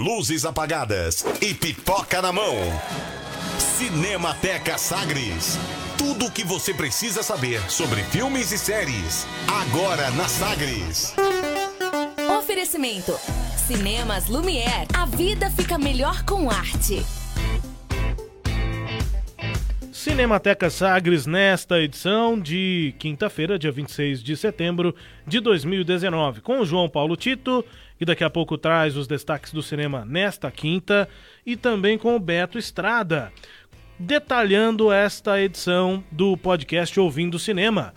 luzes apagadas e pipoca na mão. Cinemateca Sagres. Tudo o que você precisa saber sobre filmes e séries. Agora na Sagres. Oferecimento. Cinemas Lumière. A vida fica melhor com arte. Cinemateca Sagres nesta edição de quinta-feira, dia 26 de setembro de 2019, com o João Paulo Tito, que daqui a pouco traz os destaques do cinema nesta quinta, e também com o Beto Estrada, detalhando esta edição do podcast Ouvindo Cinema.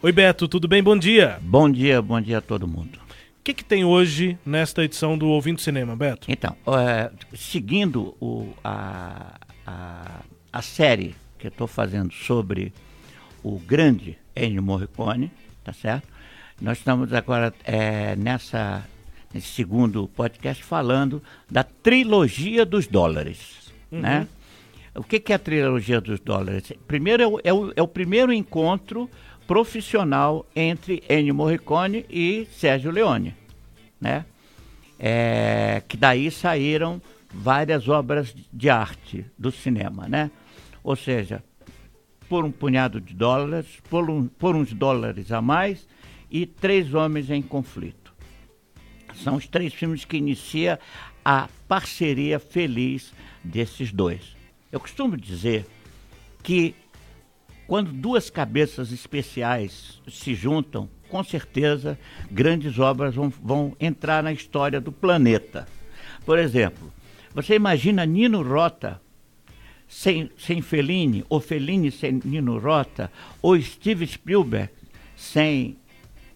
Oi Beto, tudo bem? Bom dia. Bom dia, bom dia a todo mundo. O que, que tem hoje nesta edição do Ouvindo Cinema, Beto? Então, é, seguindo o, a, a, a série que eu estou fazendo sobre o grande Ennio Morricone, tá certo? Nós estamos agora é, nessa nesse segundo podcast falando da trilogia dos dólares, uhum. né? O que, que, é a trilogia dos dólares? Primeiro é o, é o, é o primeiro encontro profissional entre Ennio Morricone e Sérgio Leone, né? É, que daí saíram várias obras de arte do cinema, né? Ou seja, por um punhado de dólares, por, um, por uns dólares a mais e Três Homens em Conflito. São os três filmes que inicia a parceria feliz desses dois. Eu costumo dizer que quando duas cabeças especiais se juntam, com certeza grandes obras vão, vão entrar na história do planeta. Por exemplo, você imagina Nino Rota sem, sem Fellini, ou Fellini sem Nino Rota, ou Steve Spielberg sem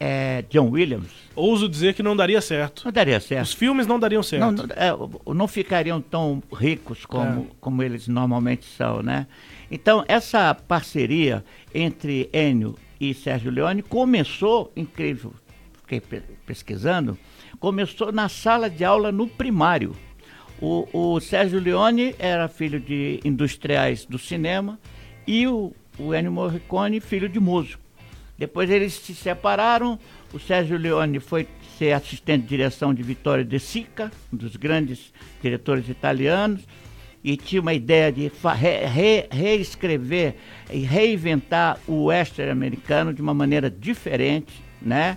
é, John Williams. Ouso dizer que não daria certo. Não daria certo. Os filmes não dariam certo. Não, é, não ficariam tão ricos como, é. como eles normalmente são, né? Então, essa parceria entre Ennio e Sérgio Leone começou, incrível, fiquei pesquisando, começou na sala de aula no primário. O, o Sérgio Leone era filho de industriais do cinema e o, o Ennio Morricone, filho de músico. Depois eles se separaram, o Sérgio Leone foi ser assistente de direção de Vittorio De Sica, um dos grandes diretores italianos, e tinha uma ideia de re, re, reescrever e reinventar o western americano de uma maneira diferente, né?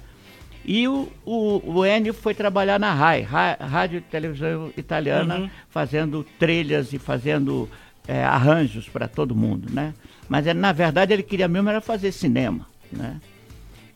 E o, o, o Enio foi trabalhar na RAI, Rádio e Televisão Italiana, uhum. fazendo trilhas e fazendo é, arranjos para todo mundo, né? Mas na verdade ele queria mesmo era fazer cinema, né?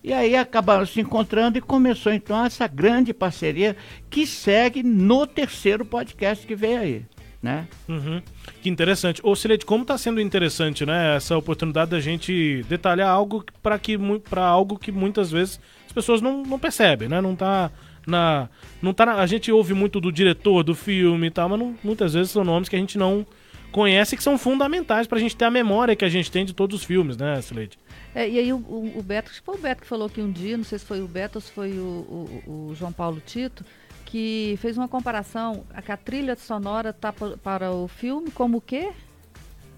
E aí acabaram se encontrando e começou então essa grande parceria que segue no terceiro podcast que vem aí, né? Uhum. Que interessante. Ô Silete, como está sendo interessante, né, essa oportunidade da gente detalhar algo para que para algo que muitas vezes as pessoas não, não percebem, né? Não tá na. Não tá na, a gente ouve muito do diretor do filme e tal, mas não, muitas vezes são nomes que a gente não conhece que são fundamentais para a gente ter a memória que a gente tem de todos os filmes, né, Sileide? É, e aí o, o, o, Beto, acho que foi o Beto que falou aqui um dia, não sei se foi o Beto ou se foi o, o, João Paulo Tito, que fez uma comparação, a, que a trilha sonora tá para o filme como o quê?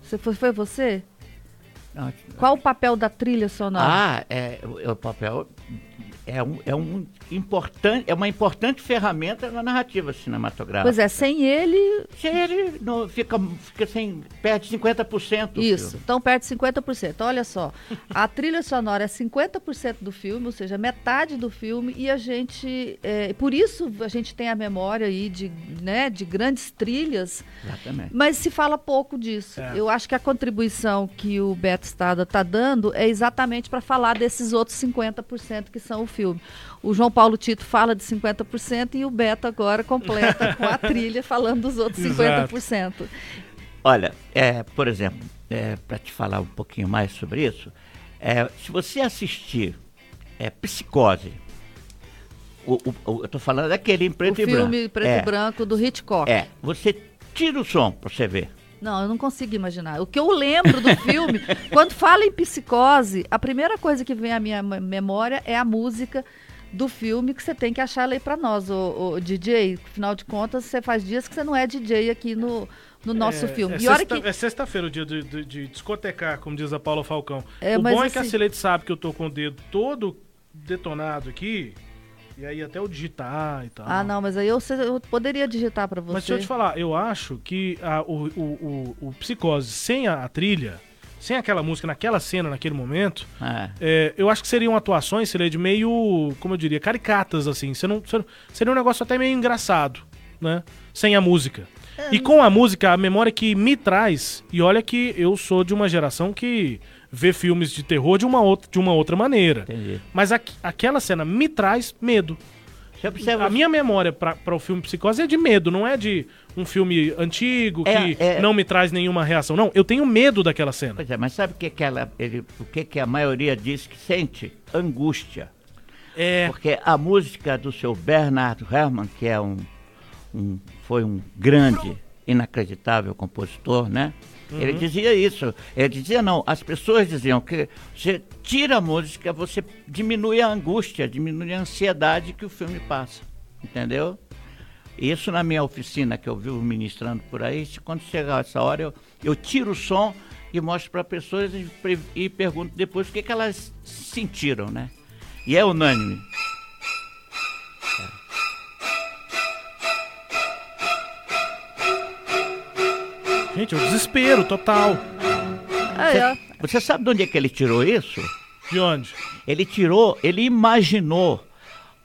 Você, foi, foi você? Não, Qual o papel da trilha sonora? Ah, é, o, o papel é um, é um importante, é uma importante ferramenta na narrativa cinematográfica. Pois é, sem ele. Sem ele não, fica, fica sem. perde 50%. Isso, então perde 50%. Olha só, a trilha sonora é 50% do filme, ou seja, metade do filme, e a gente. É, por isso a gente tem a memória aí de, né, de grandes trilhas. Exatamente. Mas se fala pouco disso. É. Eu acho que a contribuição que o Beto Estada está dando é exatamente para falar desses outros 50% que são o filme. O João Paulo Tito fala de 50% e o Beto agora completa com a trilha falando dos outros 50%. Exato. Olha, é, por exemplo, é, para te falar um pouquinho mais sobre isso, é, se você assistir é, Psicose, o, o, o, eu estou falando daquele em preto o e branco. filme preto e é. branco do Hitchcock. É, você tira o som para você ver. Não, eu não consigo imaginar. O que eu lembro do filme, quando fala em psicose, a primeira coisa que vem à minha memória é a música do filme que você tem que achar ela aí para nós, o, DJ. Afinal de contas, você faz dias que você não é DJ aqui no, no nosso é, filme. É sexta-feira, que... é sexta o dia de, de, de, discotecar, como diz a Paula Falcão. É, o bom é que a Celete sabe que eu tô com o dedo todo detonado aqui. E aí até o digitar e tal. Ah, não, mas aí eu, eu poderia digitar pra você. Mas deixa eu te falar, eu acho que a- o, o, o, o Psicose sem a, a trilha, sem aquela música naquela cena, naquele momento, É. é, eu acho que seriam atuações, seria de meio, como eu diria, caricatas, assim. Você não, você não- seria um negócio até meio engraçado, né? Sem a música. E com a música, a memória que me traz, e olha que eu sou de uma geração que vê filmes de terror de uma outra, de uma outra maneira. Entendi. Mas aqu- aquela cena me traz medo. Observa A minha memória para o filme Psicose é de medo, não é de um filme antigo É, que é. não me traz nenhuma reação. Não, eu tenho medo daquela cena. Pois é, mas sabe o que, que ela, ele, o que, que a maioria diz que sente? Angústia. É. Porque a música do seu Bernard Herrmann, que é um, um- foi um grande, inacreditável compositor, né? Ele dizia isso. Ele dizia não, as pessoas diziam que você tira a música, você diminui a angústia, diminui a ansiedade que o filme passa. Entendeu? Isso na minha oficina que eu vivo ministrando por aí, quando chegar essa hora, eu, eu tiro o som e mostro para pessoas e, e pergunto depois o que, que elas sentiram, né? E é unânime. Gente, é o desespero total. É. Você sabe de onde é que ele tirou isso? De onde? Ele tirou, ele imaginou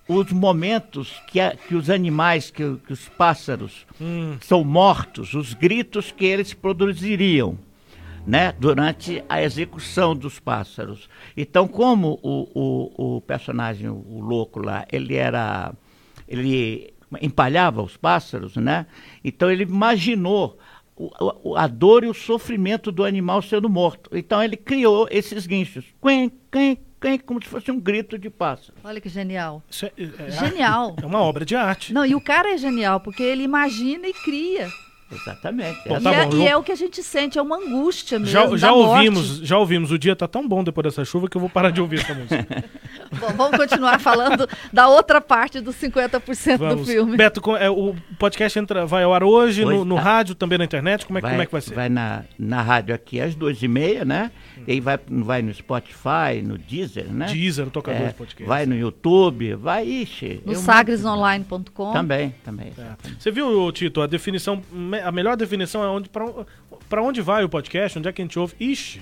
os momentos que, a- que os animais, que, que os pássaros são mortos, os gritos que eles produziriam, né, durante a execução dos pássaros. Então, como o, o, o personagem, o louco lá, ele era, ele empalhava os pássaros, né? Então ele imaginou a dor e o sofrimento do animal sendo morto. Então ele criou esses guinchos, quen, quen, quen, como se fosse um grito de pássaro. Olha que genial. Isso é, é- Genial. é uma obra de arte. Não, e o cara é genial, porque ele imagina e cria. Exatamente. Bom, Essa- tá e, é, bom, e eu- é o que a gente sente, é uma angústia mesmo. Já, já da morte. ouvimos, já ouvimos. O dia tá tão bom depois dessa chuva que eu vou parar de ouvir essa música. Bom, vamos continuar falando da outra parte dos 50% do Vamos. filme. Beto, é, o podcast entra, vai ao ar hoje, Hoje no, no tá. rádio, também na internet. Como é, que- como é que vai ser? Vai na, na rádio aqui às duas e meia, né? E aí vai, vai no Spotify, no Deezer, né? Deezer, o tocador É, de podcast. vai no YouTube, vai, ixi. No sagresonline.com. Também, também. É. Você viu, Tito, a definição, a melhor definição é onde, pra onde vai o podcast, onde é que a gente ouve? Ixi,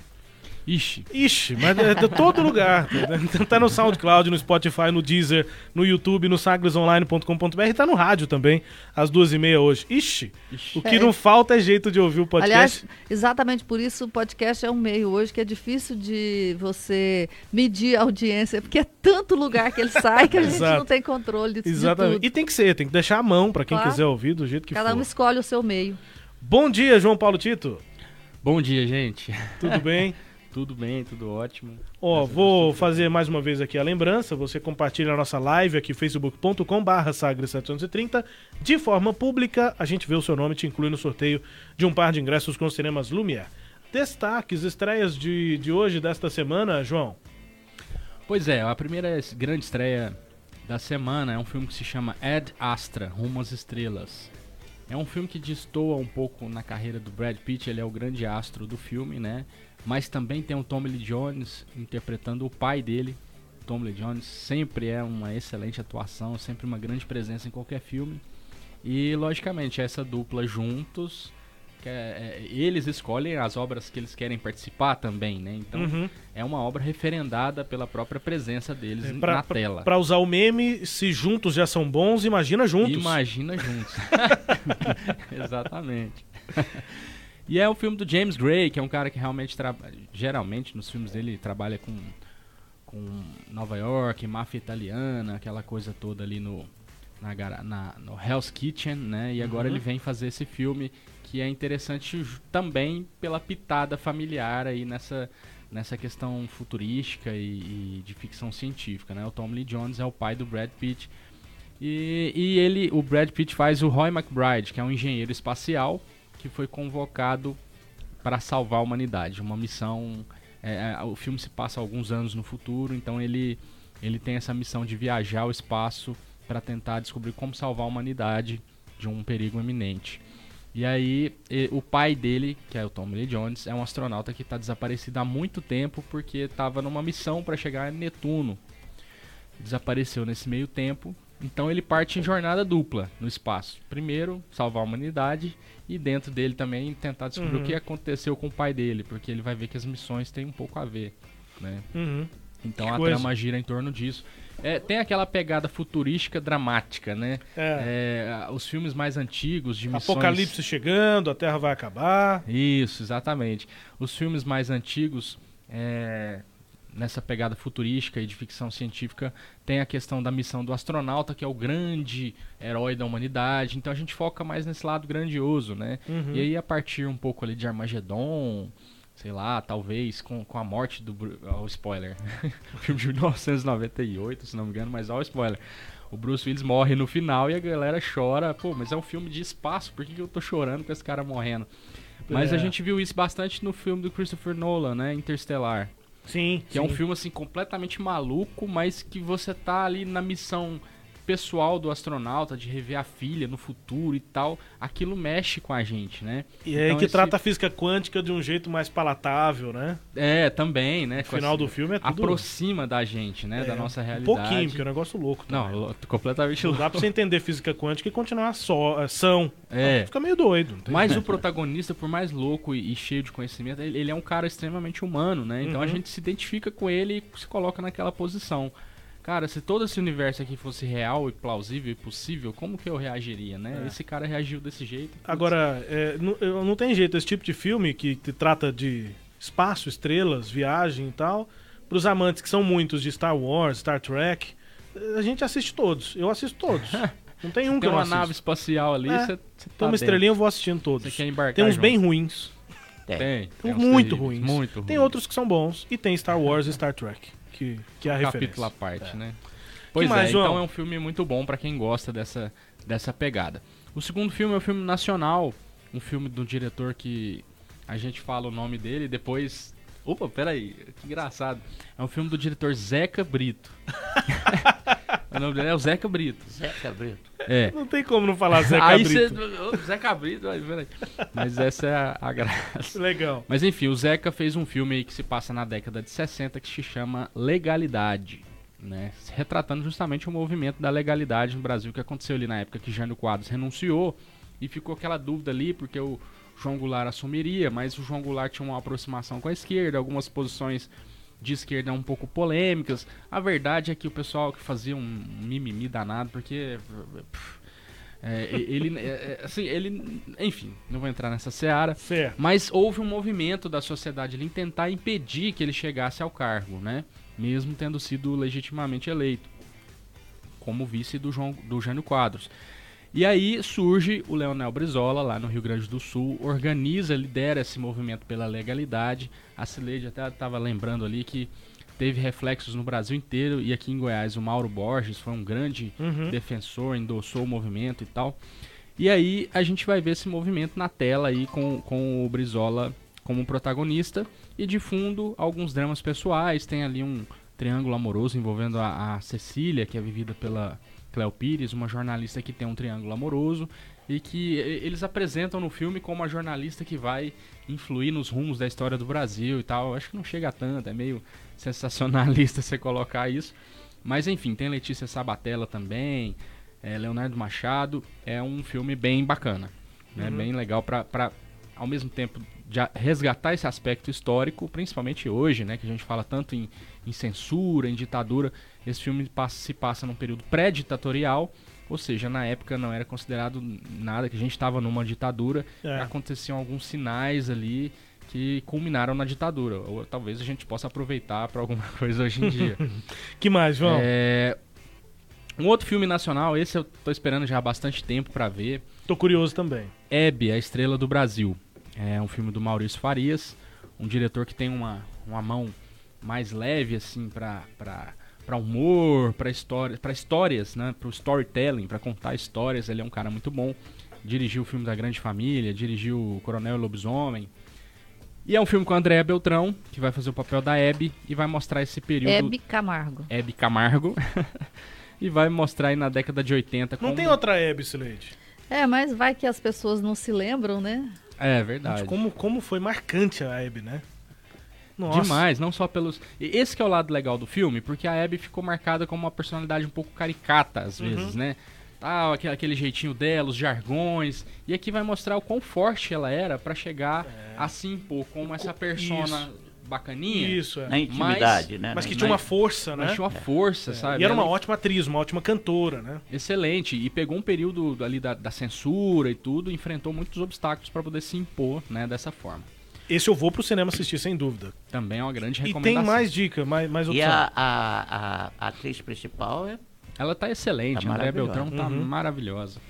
Ixi, ixi, mas é de todo lugar. Tá no SoundCloud, no Spotify, no Deezer, no YouTube, no sagresonline.com.br e tá no rádio também, às duas e meia hoje. Ixi, o que É. não falta é jeito de ouvir o podcast. Aliás, exatamente por isso o podcast é um meio hoje que é difícil de você medir a audiência, porque é tanto lugar que ele sai que a gente não tem controle de, Exatamente. de E tem que ser, tem que deixar a mão pra quem Claro. quiser ouvir do jeito que. Cada for. um escolhe o seu meio. Bom dia, João Paulo Tito. bom dia, gente. Tudo bem? Tudo bem, tudo ótimo. Ó, a vou fazer mais uma vez aqui a lembrança. Você compartilha a nossa live aqui, facebook.com.br sagre730. De forma pública, a gente vê o seu nome e te inclui no sorteio de um par de ingressos com os cinemas Lumière. Destaques, estreias de, de hoje, desta semana, João. Pois é, a primeira grande estreia da semana é um filme que se chama Ad Astra, Rumo às Estrelas. É um filme que destoa um pouco na carreira do Brad Pitt, ele é o grande astro do filme, né? Mas também tem o Tommy Lee Jones interpretando o pai dele. Tommy Lee Jones sempre é uma excelente atuação, sempre uma grande presença em qualquer filme. E logicamente essa dupla juntos, que é- é, eles escolhem as obras que eles querem participar também, né? Então Uhum. é uma obra referendada pela própria presença deles É, pra, na pra- tela. pra usar o meme, se juntos já são bons, imagina juntos. Imagina juntos. Exatamente. e é o filme do James Gray, que é um cara que realmente trabalha. Geralmente nos filmes dele trabalha com, com Nova York, máfia italiana, aquela coisa toda ali no, na, na- no Hell's Kitchen, né? E agora Uhum. ele vem fazer esse filme que é interessante também pela pitada familiar aí nessa, nessa questão futurística e, e de ficção científica, né? O Tom Lee Jones é o pai do Brad Pitt. E, e ele, o Brad Pitt faz o Roy McBride, que é um engenheiro espacial que foi convocado para salvar a humanidade. Uma missão. é, é, o filme se passa alguns anos no futuro, então ele, ele tem essa missão de viajar ao espaço para tentar descobrir como salvar a humanidade de um perigo iminente. E aí, o pai dele, que é o Tom Lee Jones, é um astronauta que está desaparecido há muito tempo porque estava numa missão para chegar a Netuno. Desapareceu nesse meio tempo Então ele parte em jornada dupla no espaço. Primeiro, salvar a humanidade e dentro dele também tentar descobrir Uhum. o que aconteceu com o pai dele, porque ele vai ver que as missões têm um pouco a ver, né? Uhum. Então Que a coisa. trama gira em torno disso. É, tem aquela pegada futurística dramática, né? É. É, os filmes mais antigos de missões... Apocalipse chegando, a Terra vai acabar. Isso, exatamente. Os filmes mais antigos, é, nessa pegada futurística e de ficção científica, tem a questão da missão do astronauta, que é o grande herói da humanidade. Então a gente foca mais nesse lado grandioso, né? Uhum. E aí, a partir um pouco ali de Armagedon, sei lá, talvez com, com a morte do. Bru- Ó, o spoiler. o filme de 1998, se não me engano, mas ó, o spoiler. O Bruce Willis morre no final e a galera chora. Pô, mas é um filme de espaço, por que, que eu tô chorando com esse cara morrendo? Mas É. a gente viu isso bastante no filme do Christopher Nolan, né? Interstellar. Sim. Que é um sim. filme assim completamente maluco, mas que você tá ali na missão pessoal do astronauta de rever a filha no futuro e tal. Aquilo mexe com a gente, né? E é Então que esse- trata a física quântica de um jeito mais palatável, né? É, também, né? O final do filme é tudo aproxima da gente, né? é, da nossa Um realidade. pouquinho, porque é um negócio louco. Não, também. lo- completamente Não louco. dá pra você entender física quântica e continuar só, é, são. É. Fica meio doido. não Mas jeito. o protagonista, por mais louco e, e cheio de conhecimento, ele, ele é um cara extremamente humano, né? Então a Uhum. gente se identifica com ele e se coloca naquela posição. Cara, se todo esse universo aqui fosse real e plausível e possível, como que eu reagiria, né? É. Esse cara reagiu desse jeito. Agora, é, não, eu- não tem jeito, esse tipo de filme que, que trata de espaço, estrelas, viagem e tal, pros amantes que são muitos de Star Wars, Star Trek, a gente assiste todos. Eu assisto todos. Não tem um que tem eu não uma assisto. nave espacial ali, É. você Tem tá uma dentro. estrelinha, eu vou assistindo todos. Você quer embarcar Tem uns junto. bem ruins, Tem. Tem. tem uns muito terríveis, ruins. Muito Tem ruins. outros que são bons. E tem Star Wars e Star Trek, que, que é a um referência. capítulo à parte, né? Pois mais, é, João? então é um filme muito bom pra quem gosta dessa, dessa pegada. O segundo filme é um filme nacional, um filme do diretor que a gente fala o nome dele e depois. Opa, peraí, que engraçado. É um filme do diretor Zeca Brito. o nome dele é o Zeca Brito. Zeca Brito. É. Não tem como não falar Zé Aí Cabrito. você. Ô, Zeca Brito, aí, peraí. Mas essa é a, a graça. Legal. Mas enfim, o Zeca fez um filme aí que se passa na década de 60 que se chama Legalidade, né? Retratando justamente o movimento da legalidade no Brasil que aconteceu ali na época que Jânio Quadros renunciou e ficou aquela dúvida ali porque o João Goulart assumiria, mas o João Goulart tinha uma aproximação com a esquerda, algumas posições de esquerda um pouco polêmicas. A verdade é que o pessoal que fazia um mimimi danado, porque pff, é, ele, é, é, assim, ele, enfim, não vou entrar nessa seara. Certo. Mas houve um movimento da sociedade ali em tentar impedir que ele chegasse ao cargo, né? Mesmo tendo sido legitimamente eleito como vice do, João, do Jânio Quadros. E aí surge o Leonel Brizola, lá no Rio Grande do Sul, organiza, lidera esse movimento pela legalidade. A Cileide até estava lembrando ali que teve reflexos no Brasil inteiro e aqui em Goiás o Mauro Borges foi um grande Uhum. defensor, endossou o movimento e tal. E aí a gente vai ver esse movimento na tela aí com, com o Brizola como protagonista e de fundo alguns dramas pessoais, tem ali um triângulo amoroso envolvendo a, a Cecília, que é vivida pela Cleo Pires, uma jornalista que tem um triângulo amoroso e que eles apresentam no filme como a jornalista que vai influir nos rumos da história do Brasil e tal. Acho que não chega a tanto, é meio sensacionalista você colocar isso. Mas enfim, tem Letícia Sabatella também, é, Leonardo Machado. É um filme bem bacana, né? Uhum. Bem legal pra, ao mesmo tempo, já resgatar esse aspecto histórico, principalmente hoje, né? Que a gente fala tanto em, em censura, em ditadura. Esse filme passa- se passa num período pré-ditatorial, ou seja, na época não era considerado nada, que a gente estava numa ditadura. É. Aconteciam alguns sinais ali que culminaram na ditadura. Ou talvez a gente possa aproveitar para alguma coisa hoje em dia. Que mais, João? É, Um outro filme nacional, esse eu tô esperando já há bastante tempo para ver. Tô curioso também. Hebe, a Estrela do Brasil. É um filme do Maurício Farias, um diretor que tem uma, uma mão mais leve assim para para humor, para história, para histórias, né, para o storytelling, para contar histórias. Ele é um cara muito bom. Dirigiu o filme da Grande Família, dirigiu o Coronel e Lobisomem. E é um filme com a Andréa Beltrão, que vai fazer o papel da Hebe e vai mostrar esse período Hebe Camargo. Hebe Camargo. e vai mostrar aí na década de 80 Não como... tem outra Hebe, Sileide. É, mas vai que as pessoas não se lembram, né? É verdade. Gente, como, como foi marcante a Hebe, né? Nossa. Demais, não só pelos. Esse que é o lado legal do filme, porque a Abby ficou marcada como uma personalidade um pouco caricata, às Uhum. vezes, né? Tal, aquele, aquele jeitinho dela, os jargões. E aqui vai mostrar o quão forte ela era pra chegar a se impor como essa persona bacaninha. Isso, é. Na intimidade, né? Mas que tinha uma força, Mas né? tinha uma força, sabe? E era uma ótima atriz, uma ótima cantora, né? Excelente. E pegou um período ali da, da censura e tudo, e enfrentou muitos obstáculos pra poder se impor, né, dessa forma. Esse eu vou pro cinema assistir, sem dúvida. Também é uma grande E recomendação. tem mais dica, mais, mais E opção. a, a, a- a atriz principal é Ela tá excelente, Tá a André. Beltrão tá Uhum. maravilhosa.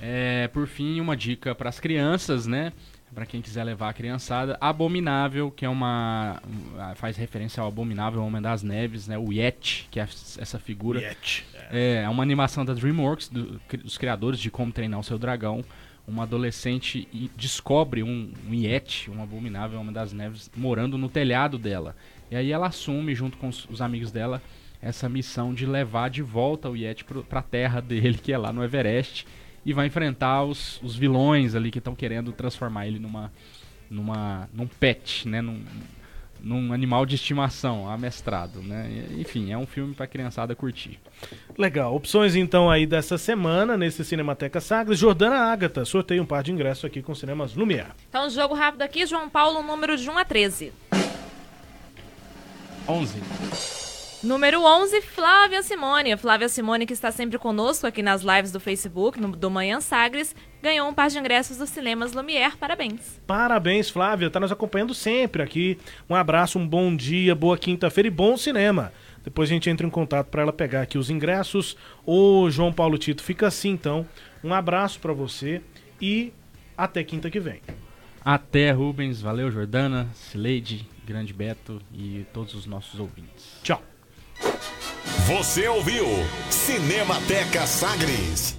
É, por fim, uma dica para as crianças, né? Pra quem quiser levar a criançada, Abominável, que é uma um, faz referência ao Abominável Homem das Neves, né? O Yeti, que é essa figura. Yeti. É, é uma animação da DreamWorks, do- dos criadores de Como Treinar o Seu Dragão. Uma adolescente descobre um, um Yeti, um abominável Homem das Neves, morando no telhado dela. E aí ela assume, junto com os, os amigos dela, essa missão de levar de volta o Yeti pro, pra terra dele, que é lá no Everest. E vai enfrentar os, os vilões ali que estão querendo transformar ele numa, numa, num pet, né? Num, num animal de estimação, amestrado, né? Enfim, é um filme pra criançada curtir. Legal. Opções então aí dessa semana nesse Cinemateca Sagres. Jordana Ágata, sorteio um par de ingressos aqui com Cinemas Lumière. Então, jogo rápido aqui, João Paulo, número de 1 a 13. 11. Número 11, Flávia Simone. Flávia Simone, que está sempre conosco aqui nas lives do Facebook, no, do Manhã Sagres, ganhou um par de ingressos dos cinemas Lumière. Parabéns. Parabéns, Flávia. Tá nos acompanhando sempre aqui. Um abraço, um bom dia, boa quinta-feira e bom cinema. Depois a gente entra em contato para ela pegar aqui os ingressos. Ô, João Paulo Tito, fica assim então. Um abraço para você e até quinta que vem. Até, Rubens. Valeu, Jordana, Sileide, Grande Beto e todos os nossos ouvintes. Tchau. Você ouviu Cinemateca Sagres.